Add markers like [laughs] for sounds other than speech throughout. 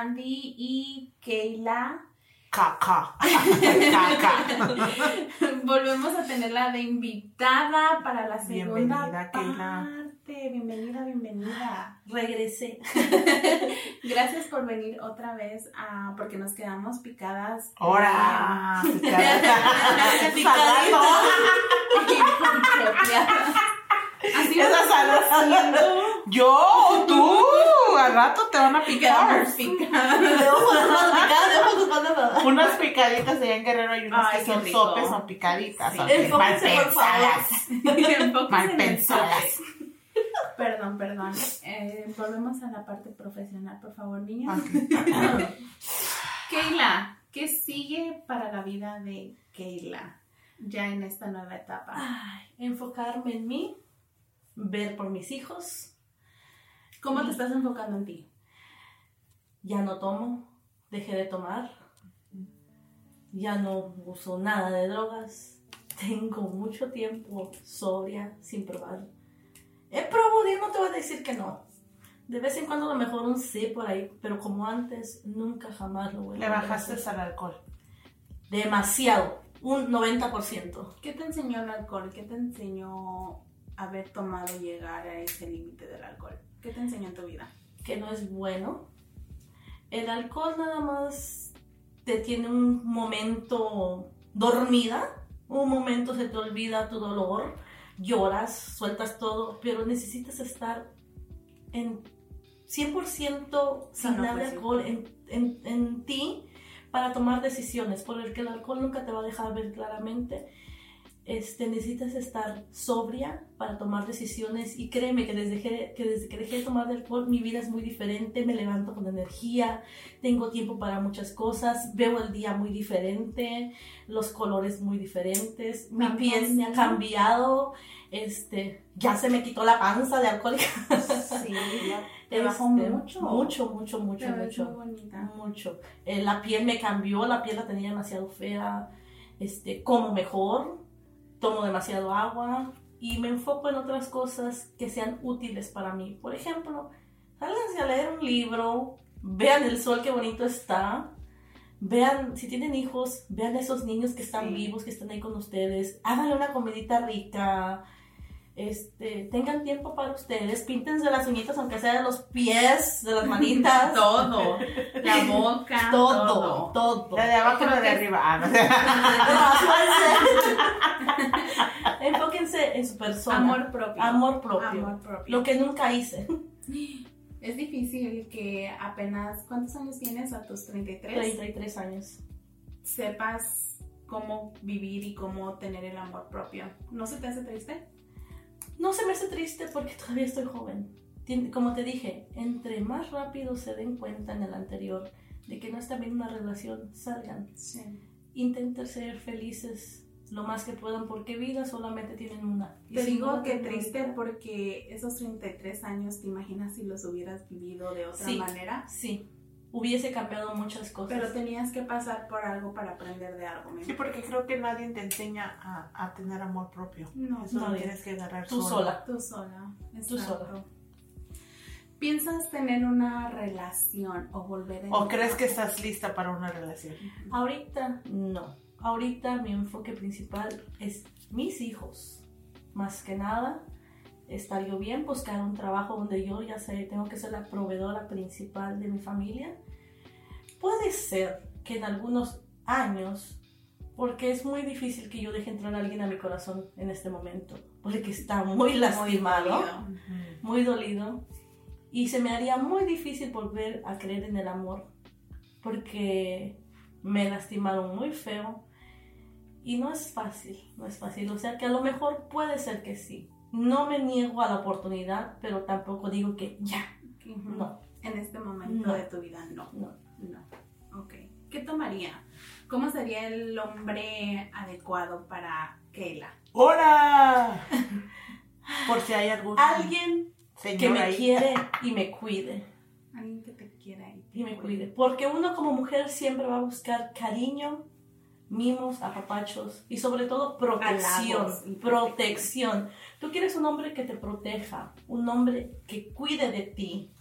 Candy y Keila. Caca. [laughs] Volvemos a tenerla de invitada para la segunda Bienvenida, Keila. parte. Bienvenida, bienvenida. Regresé. [laughs] Gracias por venir otra vez a, porque nos quedamos picadas. Ahora. [laughs] Así Esa sala. Yo o tú. Al rato te van a picar. Unas picaditas allá en Guerrero y unas Ay, que son rico. sopes son picaditas. Sí. son Enfóquense, mal pensadas. [laughs] Mal pensadas. Perdón, perdón. Eh, volvemos a la parte profesional, por favor, niña. Ok. [laughs] Keila, ¿qué sigue para la vida de Keila ya en esta nueva etapa? Ay, enfocarme en mí, ver por mis hijos. ¿Cómo te estás enfocando en ti? Ya no tomo, dejé de tomar. Ya no uso nada de drogas. [laughs] Tengo mucho tiempo sobria, sin probar. He probado y no te voy a decir que no. De vez en cuando a lo mejor un sí por ahí, pero como antes, nunca jamás lo voy a Le bajaste hacer. al alcohol. Demasiado, un 90%. ¿Qué te enseñó el alcohol? ¿Qué te enseñó haber tomado y llegar a ese límite del alcohol? ¿Qué te enseñó en tu vida? que no es bueno. El alcohol nada más te tiene un momento dormida, un momento se te olvida tu dolor, lloras, sueltas todo, pero necesitas estar en 100% sin Sano, nada de alcohol en, en- en ti para tomar decisiones, porque el alcohol nunca te va a dejar ver claramente. Este, necesitas estar sobria para tomar decisiones y créeme que desde que, que desde que dejé de tomar alcohol mi vida es muy diferente, me levanto con energía, tengo tiempo para muchas cosas, veo el día muy diferente, los colores muy diferentes, mi ¿Tanto piel me ha cambiado, este, ya se me quitó la panza de alcohólica. Sí, te bajó [laughs] Este, mucho. Mucho, mucho, mucho, Te ves mucho. muy bonita. Mucho. Eh, la piel me cambió, la piel la tenía demasiado fea. Este, como mejor, tomo demasiado agua y me enfoco en otras cosas que sean útiles para mí. Por ejemplo, sálganse a leer un libro, vean el sol, qué bonito está. Vean, si tienen hijos, vean a esos niños que están Sí. vivos, que están ahí con ustedes. Háganle una comidita rica. Este, tengan tiempo para ustedes. Píntense las uñitas, aunque sea de los pies, de las manitas. [laughs] Todo. La [laughs] boca. todo, todo. La de abajo y la de arriba. Ah, [laughs] no. Enfóquense en su persona. Amor propio. Amor propio. Amor propio. Lo que nunca hice. [gasps] Es difícil que apenas, ¿cuántos años tienes a tus 33? 33 años. Sepas cómo vivir y cómo tener el amor propio. ¿No se te hace triste? No se me hace triste porque [laughs] todavía estoy joven. Como te dije, entre más rápido se den cuenta en el anterior de que no está bien una relación, salgan. Sí. Intenten ser felices lo más que puedan porque vida solamente tienen una. Y Te si digo no que triste porque esos 33 años, ¿te imaginas si los hubieras vivido de otra Sí. manera? Sí, hubiese cambiado muchas cosas. Pero tenías que pasar por algo para aprender de algo. ¿me Sí, porque creo que nadie te enseña a, a tener amor propio. No, Eso lo nadie. tienes que agarrar Tú sola. Tú sola. Tú sola. ¿Piensas tener una relación o volver a ¿O crees que estás lista para una relación? Ahorita no. Ahorita mi enfoque principal es mis hijos. Más que nada, estar yo bien, buscar un trabajo donde yo ya sé, tengo que ser la proveedora principal de mi familia. Puede ser que en algunos años, porque es muy difícil que yo deje entrar a alguien a mi corazón en este momento, porque está muy lastimado dolido. muy dolido y se me haría muy difícil volver a creer en el amor porque me lastimaron muy feo y no es fácil, no es fácil, o sea que a lo mejor puede ser que sí. No me niego a la oportunidad, pero tampoco digo que ya, no, En este momento No. de tu vida, no. no. No. Ok. ¿Qué tomaría? ¿Cómo sería el hombre adecuado para Keila? ¡Hola! Por si hay algún Alguien señor que me ahí. quiere y me cuide, Alguien que te quiera y, te y me cuide. cuide, porque uno como mujer siempre va a buscar cariño, mimos, apapachos y sobre todo protección, protección. Tú quieres un hombre que te proteja, un hombre que cuide de ti,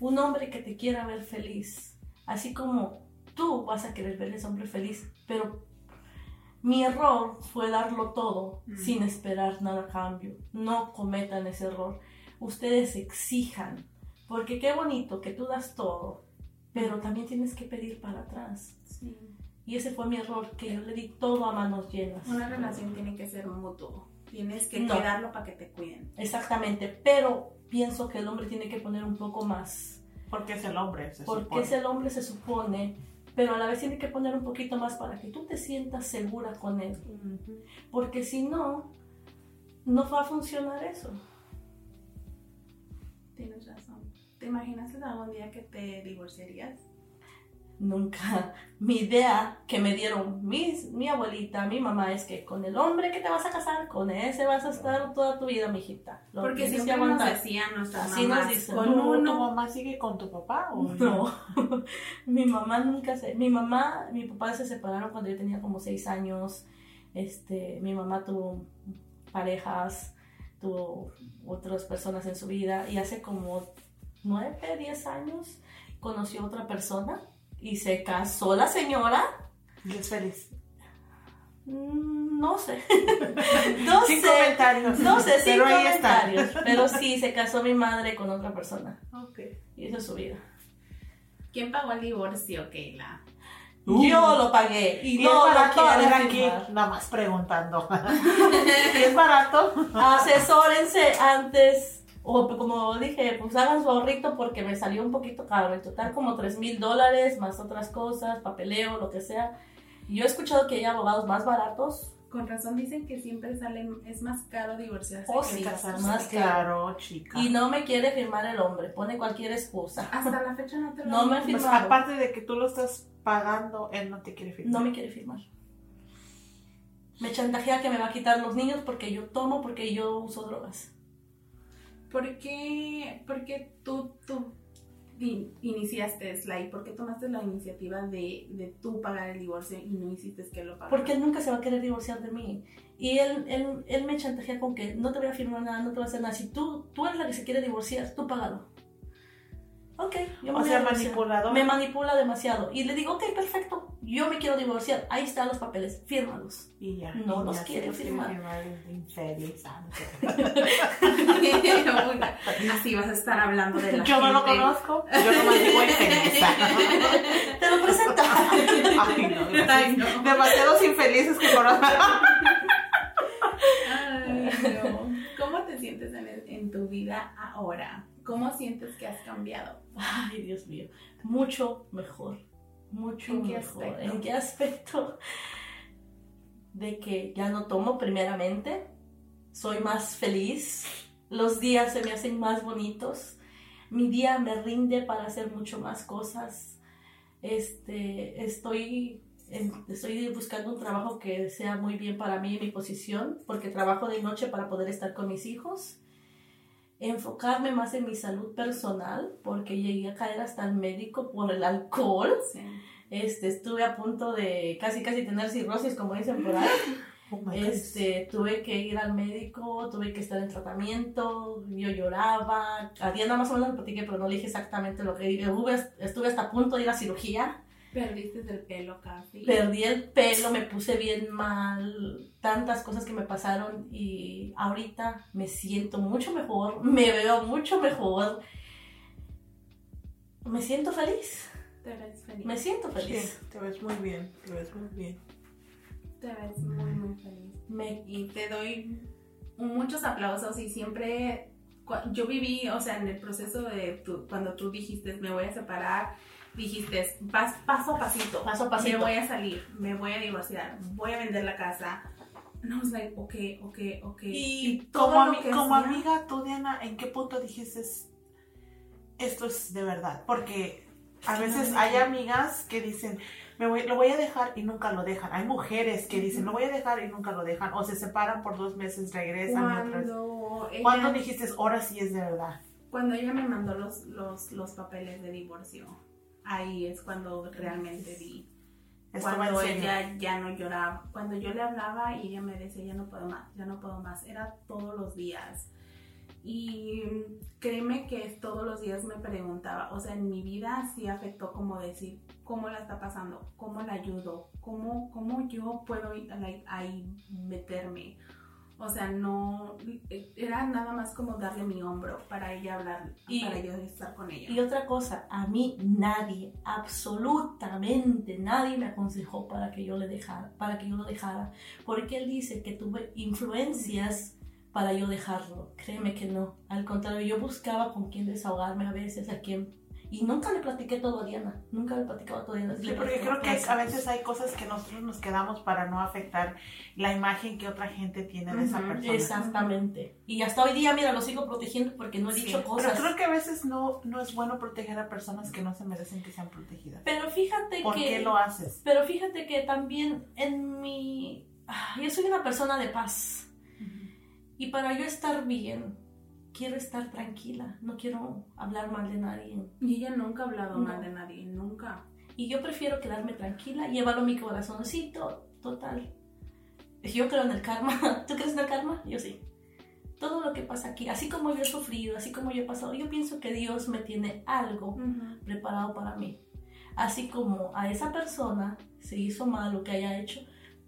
un hombre que te quiera ver feliz, así como tú vas a querer ver a ese hombre feliz, pero mi error fue darlo todo Mm. sin esperar nada a cambio. No cometan ese error. Ustedes exijan, porque qué bonito que tú das todo, pero también tienes que pedir para atrás. Sí. Y ese fue mi error, que yo le di todo a manos llenas. Una relación tiene que ser mutuo. Tienes que No. cuidarlo para que te cuiden. Exactamente, pero pienso que el hombre tiene que poner un poco más. Porque es el hombre, se Porque supone. es el hombre, se supone, pero a la vez tiene que poner un poquito más para que tú te sientas segura con él. Porque si no, no va a funcionar eso. Tienes razón. ¿Te imaginas algún día que te divorciarías? Nunca. [laughs] Mi idea que me dieron mis, mi abuelita, mi mamá, es que con el hombre que te vas a casar, con ese vas a estar toda tu vida, mijita. Lo Porque que siempre nos decían nuestras Así nos mamás. dicen. Con ¿Tu, tu uno. mamá sigue con tu papá? O No, [laughs] mi mamá nunca se... Mi mamá, mi papá se separaron cuando yo tenía como seis años. Este, mi mamá tuvo parejas, tuvo otras personas en su vida y hace como nueve, diez años conoció a otra persona y se casó la señora. Y es feliz. Mm, No sé. [laughs] no Sin sé. comentarios. No sé, sin Pero ahí está. comentarios. Pero sí, se casó mi madre con otra persona. Ok. Y esa es su vida. ¿Quién pagó el divorcio, Keila? Uh. Yo lo pagué y ¿Y no es lo barato? Ver quiero aquí, nada más preguntando. [laughs] ¿Y es barato? Asesórense antes. O como dije, pues hagan su ahorrito porque me salió un poquito caro. En total como 3 mil dólares, más otras cosas, papeleo, lo que sea. Y Yo he escuchado que hay abogados más baratos. Con razón dicen que siempre sale, es más caro divorciarse Oh, que sí, casarse. más Claro, chica. Y no me quiere firmar el hombre, pone cualquier excusa. Hasta la fecha no te lo [laughs] No me han fir- Pues, firmado. aparte de que tú lo estás pagando, él no te quiere firmar. No me quiere firmar. Me chantajea que me va a quitar los niños porque yo tomo, porque yo uso drogas. ¿Por qué, por qué tú, tú in- iniciaste Sly? ¿Por qué tomaste la iniciativa de, de tú pagar el divorcio y no hiciste que lo pagara? Porque él nunca se va a querer divorciar de mí. Y él, él, él me chantajea con que no te voy a firmar nada, no te voy a hacer nada. Si tú, tú eres la que se quiere divorciar, tú págalo. Ok, yo me O voy sea, manipulador. Me manipula demasiado. Y le digo, ok, perfecto, yo me quiero divorciar. Ahí están los papeles, fírmalos. Y ya. No y los ya, quiere firmar. el [laughs] infeliz. Así vas a estar hablando de la Yo no lo gente. conozco. Yo no me digo infeliz. [laughs] Te lo presento. Ay, no. Ay, no. Demasiados infelices que conozco. Ay, no. ¿Cómo te sientes en, el- en tu vida ahora? ¿Cómo sientes que has cambiado? Ay, Dios mío. Mucho mejor. Mucho ¿En qué mejor. aspecto? ¿En qué aspecto? De que ya no tomo primeramente. Soy más feliz. Los días se me hacen más bonitos. Mi día me rinde para hacer mucho más cosas. Este, estoy, estoy buscando un trabajo que sea muy bien para mí y mi posición, porque trabajo de noche para poder estar con mis hijos enfocarme más en mi salud personal porque llegué a caer hasta el médico por el alcohol. Sí. Este, estuve a punto de casi casi tener cirrosis, como dicen por ahí. [laughs] Oh. Este, tuve que ir al médico, tuve que estar en tratamiento, yo lloraba. A Diana más o menos le platiqué, pero no le dije exactamente lo que Estuve, estuve hasta a punto de ir a cirugía. Perdiste el pelo casi. Perdí el pelo, me puse bien mal, tantas cosas que me pasaron y ahorita me siento mucho mejor, me veo mucho mejor. Me siento feliz, Te ves feliz. me siento Sí, feliz. te ves muy bien, te ves muy bien. Te ves muy, muy feliz. Me, Y te doy muchos aplausos y siempre... Yo viví, o sea, en el proceso de tu- cuando tú dijiste me voy a separar, dijiste pas- paso a pasito, paso a pasito. me voy a salir, me voy a divorciar, voy a vender la casa. No, was like, ok, ok, ok. Y, todo como, lo ami- que como hacía- amiga, tú, Diana, ¿en qué punto dijiste esto es de verdad? Porque a veces hay amigas que dicen, me voy, lo voy a dejar y nunca lo dejan. Hay mujeres que dicen, lo voy a dejar y nunca lo dejan. O se separan por dos meses, regresan y otras. Cuando ella, ¿Cuándo dijiste, ahora sí es de verdad? cuando ella me mandó los, los, los papeles de divorcio, ahí es cuando realmente vi. Cuando ella ya no lloraba, cuando yo le hablaba y ella me decía, ya no puedo más, ya no puedo más, era todos los días. Y créeme que todos los días me preguntaba, o sea, en mi vida sí afectó como decir, ¿cómo la está pasando? ¿Cómo la ayudo? ¿Cómo, cómo yo puedo ahí meterme? O sea, no, era nada más como darle mi hombro para ella hablar, y, para yo estar con ella. Y otra cosa, a mí nadie, absolutamente nadie me aconsejó para que yo le dejara, para que yo lo dejara, porque él dice que tuve influencias para yo dejarlo. Créeme que no. Al contrario, yo buscaba con quién desahogarme a veces, a quién y nunca le platiqué todo a Diana, nunca le platicaba todo a Diana. Sí, porque creo que a veces hay cosas que nosotros nos quedamos para no afectar la imagen que otra gente tiene de esa persona. Exactamente. Y hasta hoy día, mira, lo sigo protegiendo porque no he dicho cosas. Pero creo que a veces no, no es bueno proteger a personas que no se merecen que sean protegidas. Pero fíjate que... ¿Por qué lo haces? Pero fíjate que también en mi... Yo soy una persona de paz. Y para yo estar bien, quiero estar tranquila, no quiero hablar mal de nadie. Y ella nunca ha hablado mal de nadie, nunca. Y yo prefiero quedarme tranquila, llevarlo a mi corazoncito, total. Yo creo en el karma. [laughs] ¿Tú crees en el karma? Yo sí. Todo lo que pasa aquí, así como yo he sufrido, así como yo he pasado, yo pienso que Dios me tiene algo preparado para mí. Así como a esa persona se hizo mal lo que haya hecho,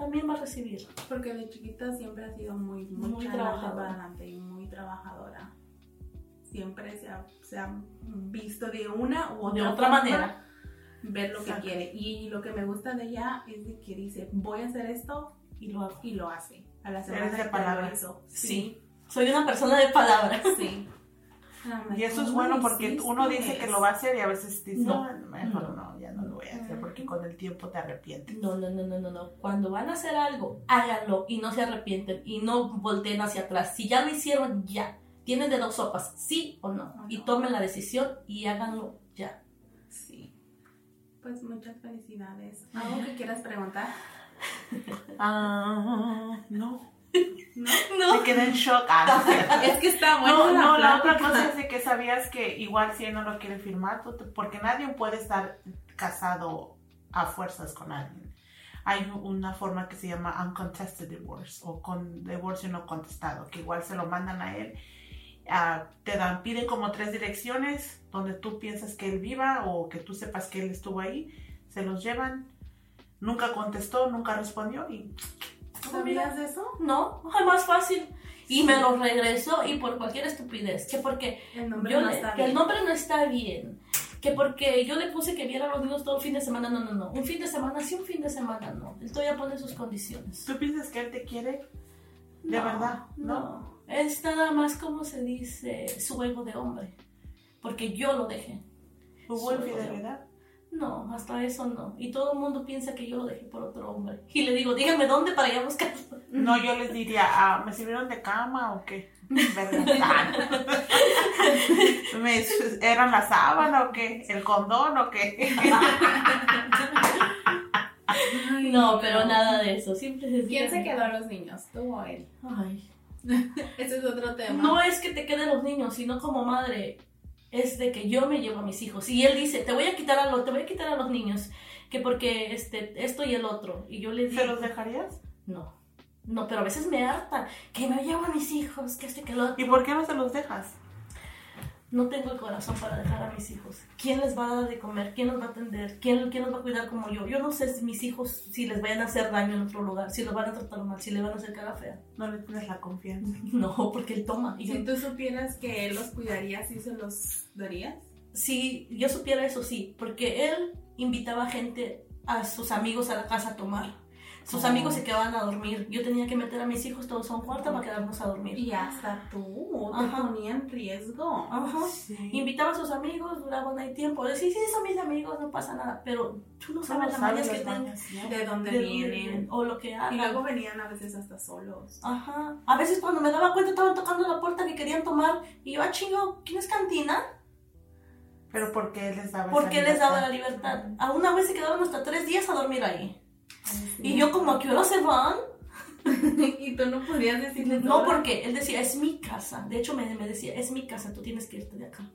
también va a recibir. Porque de chiquita siempre ha sido muy, muy, muy trabajadora. y muy trabajadora. Siempre se ha, se ha, visto de una u otra, de otra manera. Ver lo que quiere. Y lo que me gusta de ella es de que dice, voy a hacer esto y lo, y lo hace. A la semana de palabras. Eso. Sí. Soy una persona de palabras. Sí. [laughs] y eso es bueno porque uno dice que lo va a hacer y a veces dice, no, mejor no, ya no lo voy a hacer porque con el tiempo te arrepientes. No, no, no, no, no, no. Cuando van a hacer algo, háganlo y no se arrepienten y no volteen hacia atrás. Si ya lo hicieron, ya. Tienen de dos sopas, sí o no. Y tomen la decisión y háganlo ya. Sí. Pues muchas felicidades. ¿Algo que quieras preguntar? [laughs] Ah, no. No, no. Me quedé en shock. Ah, [laughs] es que está bueno. No, no, la otra cosa es de que sabías que igual si él no lo quiere firmar, porque nadie puede estar casado a fuerzas con alguien. Hay una forma que se llama uncontested divorce o con divorcio no contestado, que igual se lo mandan a él. Uh, te dan, piden como tres direcciones donde tú piensas que él viva o que tú sepas que él estuvo ahí, se los llevan, nunca contestó, nunca respondió y ¿Sabías de eso? No, es más fácil. Y me lo regresó y por cualquier estupidez. Que porque el nombre, no, está que el nombre no está bien. Que porque yo le puse que viera a los niños todo el fin de semana. No, no, no. Un fin de semana sí, un fin de semana no. Él todavía pone sus condiciones. ¿Tú piensas que él te quiere? ¿De verdad? No. no. Es nada más como se dice su ego de hombre. Porque yo lo dejé. ¿Hubo infidelidad? No, hasta eso no. Y todo el mundo piensa que yo lo dejé por otro hombre. Y le digo, díganme dónde para ir a buscar. No, yo les diría, ah, ¿me sirvieron de cama o qué? [laughs] [laughs] ¿Me, ¿Eran la sábana o qué? ¿El condón o qué? no, pero nada de eso. Siempre ¿Quién se quedó a los niños? ¿Tú o él? Ay. [laughs] Ese es otro tema. No es que te queden los niños, sino como madre es de que yo me llevo a mis hijos. Y él dice, te voy a quitar a, los, te voy a, quitar a los niños, que porque este, esto y el otro. Y yo le digo... ¿Se los dejarías? No. No, pero a veces me harta que me llevo a mis hijos, que este, que lo otro. ¿Y por qué no se los dejas? no tengo el corazón para dejar a mis hijos. ¿Quién les va a dar de comer? ¿Quién los va a atender? ¿Quién, quién los va a cuidar como yo? Yo no sé si mis hijos, si les vayan a hacer daño en otro lugar, si los van a tratar mal, si le van a hacer cara fea. No le tienes la confianza. [laughs] No, porque él toma. Y si tú supieras que él los cuidaría, ¿sí se los darías? Si yo supiera eso, sí, porque él invitaba gente a sus amigos a la casa a tomar. Sus amigos se quedaban a dormir. Yo tenía que meter a mis hijos todos a un cuarto para quedarnos a dormir. Y hasta tú te ponía en riesgo. Ajá. Invitaba a sus amigos, duraban ahí tiempo. Decía, sí, son mis amigos, no pasa nada. Pero tú no sabes las mañas que tengan. De dónde vienen. O lo que hagan. Y luego venían a veces hasta solos. Ajá. A veces cuando me daba cuenta estaban tocando la puerta que querían tomar. Y yo, ah, chingo, ¿quién es cantina? Pero ¿por qué les daba Porque les daba la libertad. A una vez se quedaban hasta tres días a dormir ahí. Y yo como, ¿a qué hora se van? [laughs] y tú no podías decirle No, porque él decía, es mi casa. De hecho, me, me, decía, es mi casa, tú tienes que irte de acá.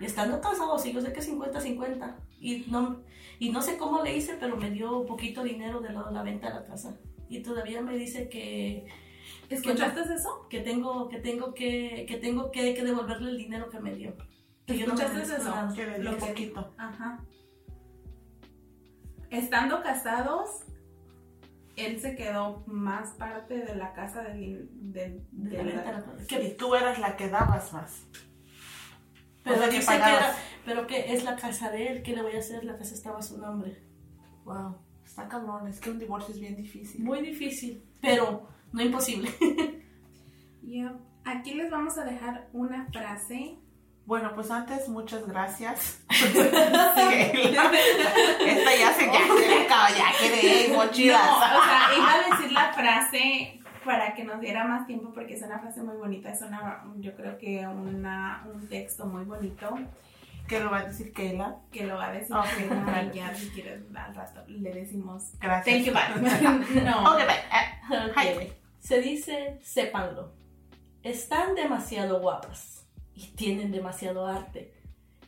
Y estando casados, sí, yo sé que 50-50. Y no, y no sé cómo le hice, pero me dio un poquito dinero de la, la venta de la casa. Y todavía me dice que Es que ¿Escuchaste eso? que tengo que tengo que que tengo que, que devolverle el dinero que me dio. Que yo no me ¿Escuchaste eso? Que Lo que- poquito. Ajá. Estando casados, él se quedó más parte de la casa del, del- De de la que- tú eras la que dabas más. pero o sea, que dice que pagabas. era- pero que es la casa de él, ¿qué le voy a hacer? La casa estaba a su nombre. Wow. Está cabrón, es que un divorcio es bien difícil. Muy difícil, pero no imposible. [laughs] Yeah. Aquí les vamos a dejar una frase. Bueno, pues antes, muchas gracias. [laughs] Esta ya se, ya se le acaba, ya quedé No, mochilas. o sea, iba a decir la frase para que nos diera más tiempo porque es una frase muy bonita, es una, yo creo que una, un texto muy bonito ¿Qué lo va a decir Keila? que lo va a decir ya si quieres al rato le decimos Gracias. thank you bye. [laughs] no. Ok, bye. Eh, Ok. Hi. Se dice, sépanlo. Están demasiado guapas y tienen demasiado arte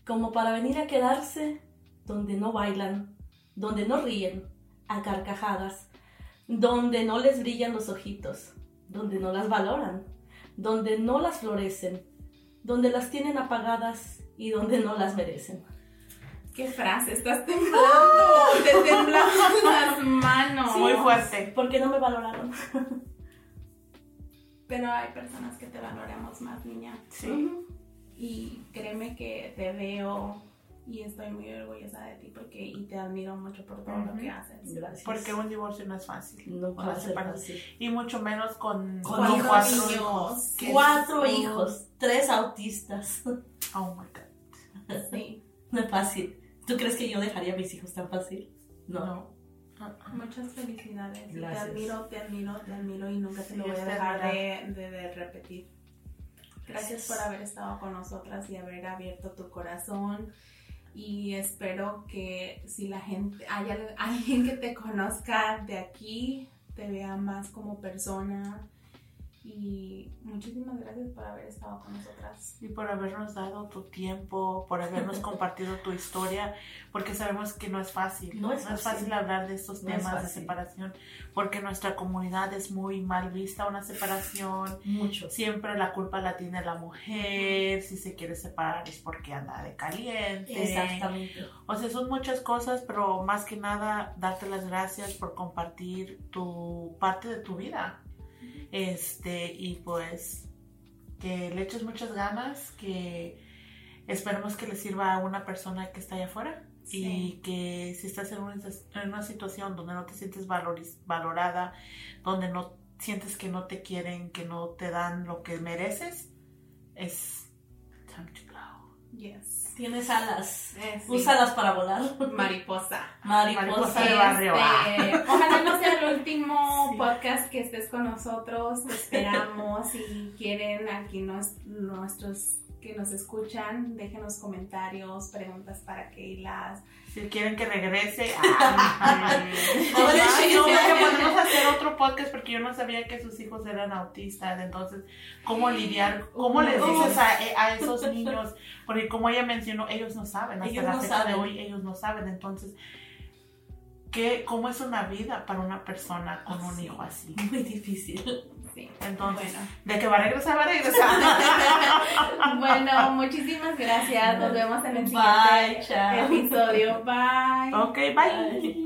como para venir a quedarse donde no bailan, donde no ríen a carcajadas, donde no les brillan los ojitos, donde no las valoran, donde no las florecen, donde las tienen apagadas y donde no las merecen. ¿Qué frase? Estás temblando, te temblan las manos. Muy fuerte. Porque no me valoraron. Pero hay personas que te valoramos más, niña. Sí. Y créeme que te veo y estoy muy orgullosa de ti porque y te admiro mucho por todo lo Ujú. que haces. Gracias. Porque un divorcio no es fácil. no va a ser fácil. Y mucho menos con, Con con hijos. cuatro Niños. hijos. Que Cuatro es- hijos, tres autistas. Oh my God. Sí. [laughs] No es fácil. ¿Tú crees que yo dejaría a mis hijos tan fácil? No. No. Muchas felicidades. Gracias. Te admiro, te admiro, te admiro y nunca te Sí, lo voy a dejar de, de- de repetir. Gracias por haber estado con nosotras y haber abierto tu corazón. Y espero que si la gente, hay al- [laughs] alguien que te conozca de aquí, te vea más como persona. Y muchísimas gracias por haber estado con nosotras. Y por habernos dado tu tiempo, por habernos [laughs] compartido tu historia, porque sabemos que no es fácil. No es fácil. hablar de estos No es temas de separación, porque nuestra comunidad es muy mal vista una separación. Muchos. Siempre la culpa la tiene la mujer, si se quiere separar es porque anda de caliente. Exactamente. O sea, son muchas cosas, pero más que nada, darte las gracias por compartir tu parte de tu vida. Este, y pues que le eches muchas ganas, que esperemos que le sirva a una persona que está allá afuera. Sí. Y que si estás en una, en una situación donde no te sientes valoriz- valorada, donde no sientes que no te quieren, que no te dan lo que mereces, es Tienes alas. Eh, sí. Úsalas para volar. Mariposa. Mariposa. Mariposa de barrio. Este, ojalá no sea el último Sí. podcast que estés con nosotros. Te Esperamos. Si quieren, aquí nos, nuestros que nos escuchan, déjenos comentarios, preguntas para Keila. Si quieren que regrese, [laughs] ay, de hecho, Ay, no, podemos hacer otro podcast porque yo no sabía que sus hijos eran autistas. Entonces, ¿cómo lidiar? ¿Cómo les Uf. dices a, a esos niños? Porque como ella mencionó, ellos no saben. Hasta Ellos la no fecha de saben. hoy, ellos no saben. Entonces, ¿qué, ¿cómo es una vida para una persona con un Sí. hijo así? Muy difícil. Sí. Entonces, Bueno. de que va a regresar, va a regresar. [laughs] Bueno, muchísimas gracias. Nos vemos en el Bye, siguiente chao. episodio. Bye. ok, bye. Bye.